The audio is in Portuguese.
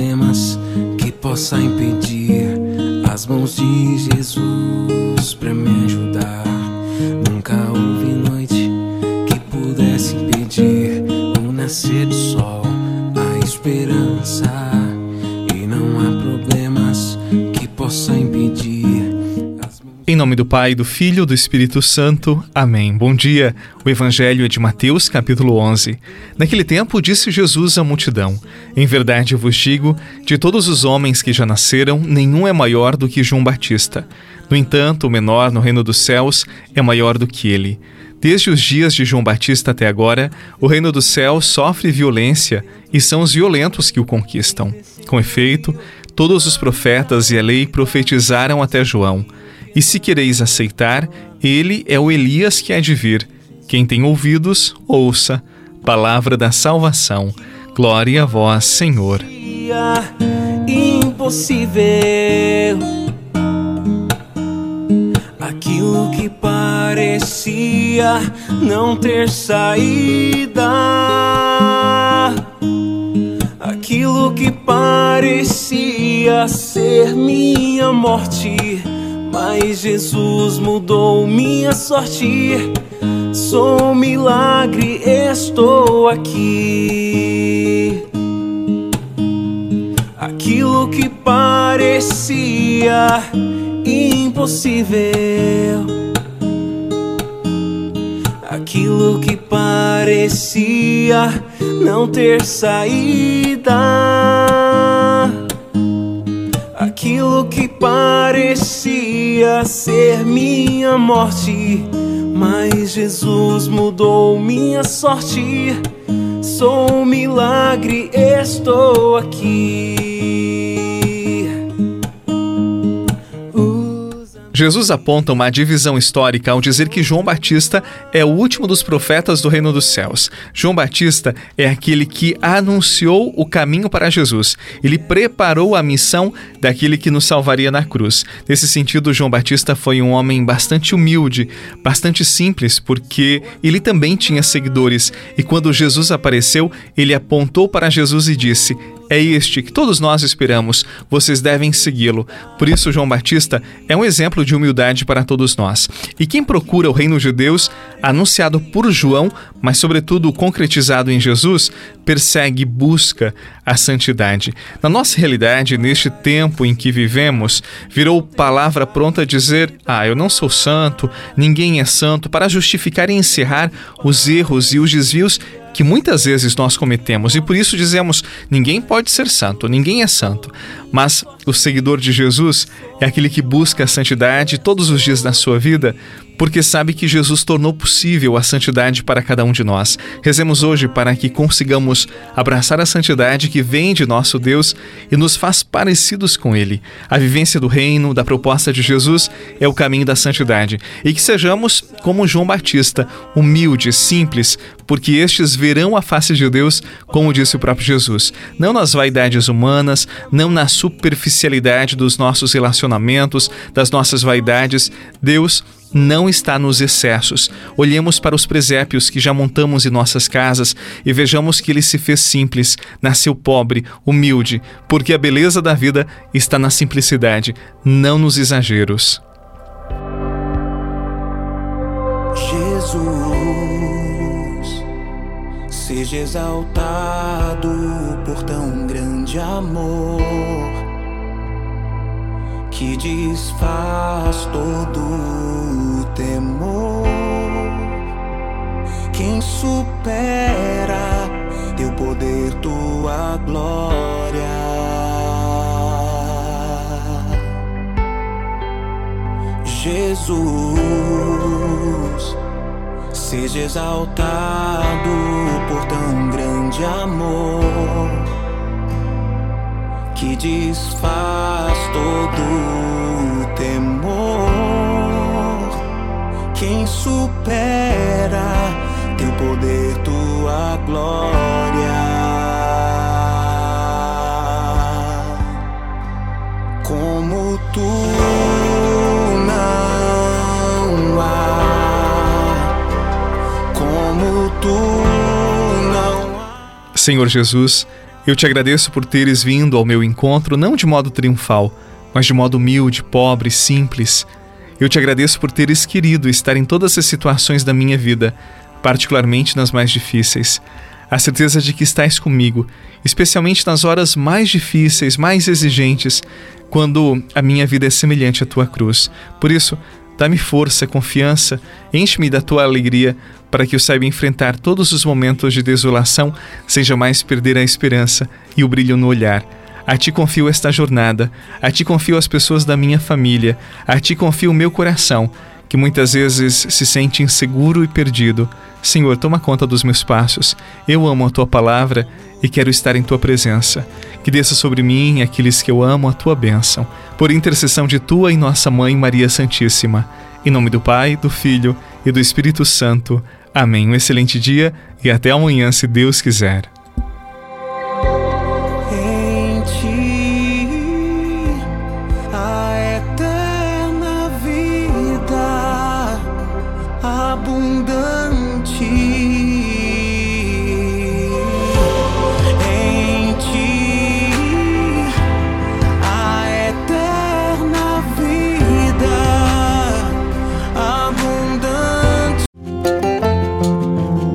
problemas que possa impedir. As mãos de Jesus para me ajudar. Nunca houve noite que pudesse impedir o nascer do sol, a esperança. Nome do Pai, do Filho e do Espírito Santo. Amém. Bom dia. O Evangelho é de Mateus, capítulo 11. Naquele tempo disse Jesus à multidão: Em verdade vos digo, de todos os homens que já nasceram, nenhum é maior do que João Batista. No entanto, o menor no reino dos céus é maior do que ele. Desde os dias de João Batista até agora, o reino dos céus sofre violência e são os violentos que o conquistam. Com efeito, todos os profetas e a lei profetizaram até João. E se quereis aceitar, ele é o Elias que há de vir. Quem tem ouvidos, ouça. Palavra da salvação. Glória a vós, Senhor. Impossível. Aquilo que parecia não ter saída. Aquilo que parecia ser minha morte mas Jesus mudou minha sorte. Sou um milagre, estou aqui. Aquilo que parecia impossível. Aquilo que parecia não ter saída ser minha morte. Mas Jesus mudou minha sorte. Sou um milagre, estou aqui. Jesus aponta uma divisão histórica ao dizer que João Batista é o último dos profetas do reino dos céus. João Batista é aquele que anunciou o caminho para Jesus. Ele preparou a missão daquele que nos salvaria na cruz. Nesse sentido, João Batista foi um homem bastante humilde, bastante simples, porque ele também tinha seguidores. E quando Jesus apareceu, ele apontou para Jesus e disse: é este que todos nós esperamos. Vocês devem segui-lo. Por isso, João Batista é um exemplo de humildade para todos nós. E quem procura o reino de Deus, anunciado por João, mas sobretudo concretizado em Jesus, persegue e busca a santidade. Na nossa realidade, neste tempo em que vivemos, virou palavra pronta a dizer: Ah, eu não sou santo, ninguém é santo, para justificar e encerrar os erros e os desvios que muitas vezes nós cometemos e por isso dizemos: ninguém pode ser santo, ninguém é santo. Mas o seguidor de Jesus é aquele que busca a santidade todos os dias da sua vida, porque sabe que Jesus tornou possível a santidade para cada um de nós. Rezemos hoje para que consigamos abraçar a santidade que vem de nosso Deus e nos faz parecidos com Ele. A vivência do reino, da proposta de Jesus, é o caminho da santidade. E que sejamos como João Batista, humildes, simples, porque estes verão a face de Deus, como disse o próprio Jesus. Não nas vaidades humanas, não na superficialidade dos nossos relacionamentos, das nossas vaidades. Deus não está nos excessos. Olhemos para os presépios que já montamos em nossas casas e vejamos que ele se fez simples, nasceu pobre, humilde, porque a beleza da vida está na simplicidade, não nos exageros. Jesus, seja exaltado por tão grande amor que desfaz todo o temor. Quem supera teu poder, tua glória. Jesus, seja exaltado por tão grande amor que desfaz todo o temor. Quem supera teu poder, tua glória. Como tu não há, como tu não há. Senhor Jesus, Eu te agradeço por teres vindo ao meu encontro não de modo triunfal, mas de modo humilde, pobre, simples. Eu te agradeço por teres querido estar em todas as situações da minha vida, particularmente nas mais difíceis. A certeza de que estás comigo, especialmente nas horas mais difíceis, mais exigentes, quando a minha vida é semelhante à tua cruz. Por isso, dá-me força, confiança, enche-me da tua alegria, para que eu saiba enfrentar todos os momentos de desolação sem jamais perder a esperança e o brilho no olhar. A ti confio esta jornada, a ti confio as pessoas da minha família, a ti confio o meu coração, que muitas vezes se sente inseguro e perdido. Senhor, toma conta dos meus passos. Eu amo a tua palavra e quero estar em tua presença. Que desça sobre mim e aqueles que eu amo a tua bênção, por intercessão de tua e nossa mãe Maria Santíssima. Em nome do Pai, do Filho e do Espírito Santo. Amém. Um excelente dia e até amanhã, se Deus quiser.